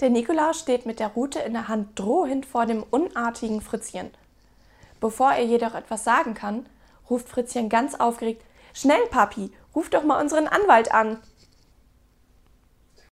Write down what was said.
Der Nikolaus steht mit der Rute in der Hand drohend vor dem unartigen Fritzchen. Bevor er jedoch etwas sagen kann, ruft Fritzchen ganz aufgeregt: Schnell, Papi, ruf doch mal unseren Anwalt an!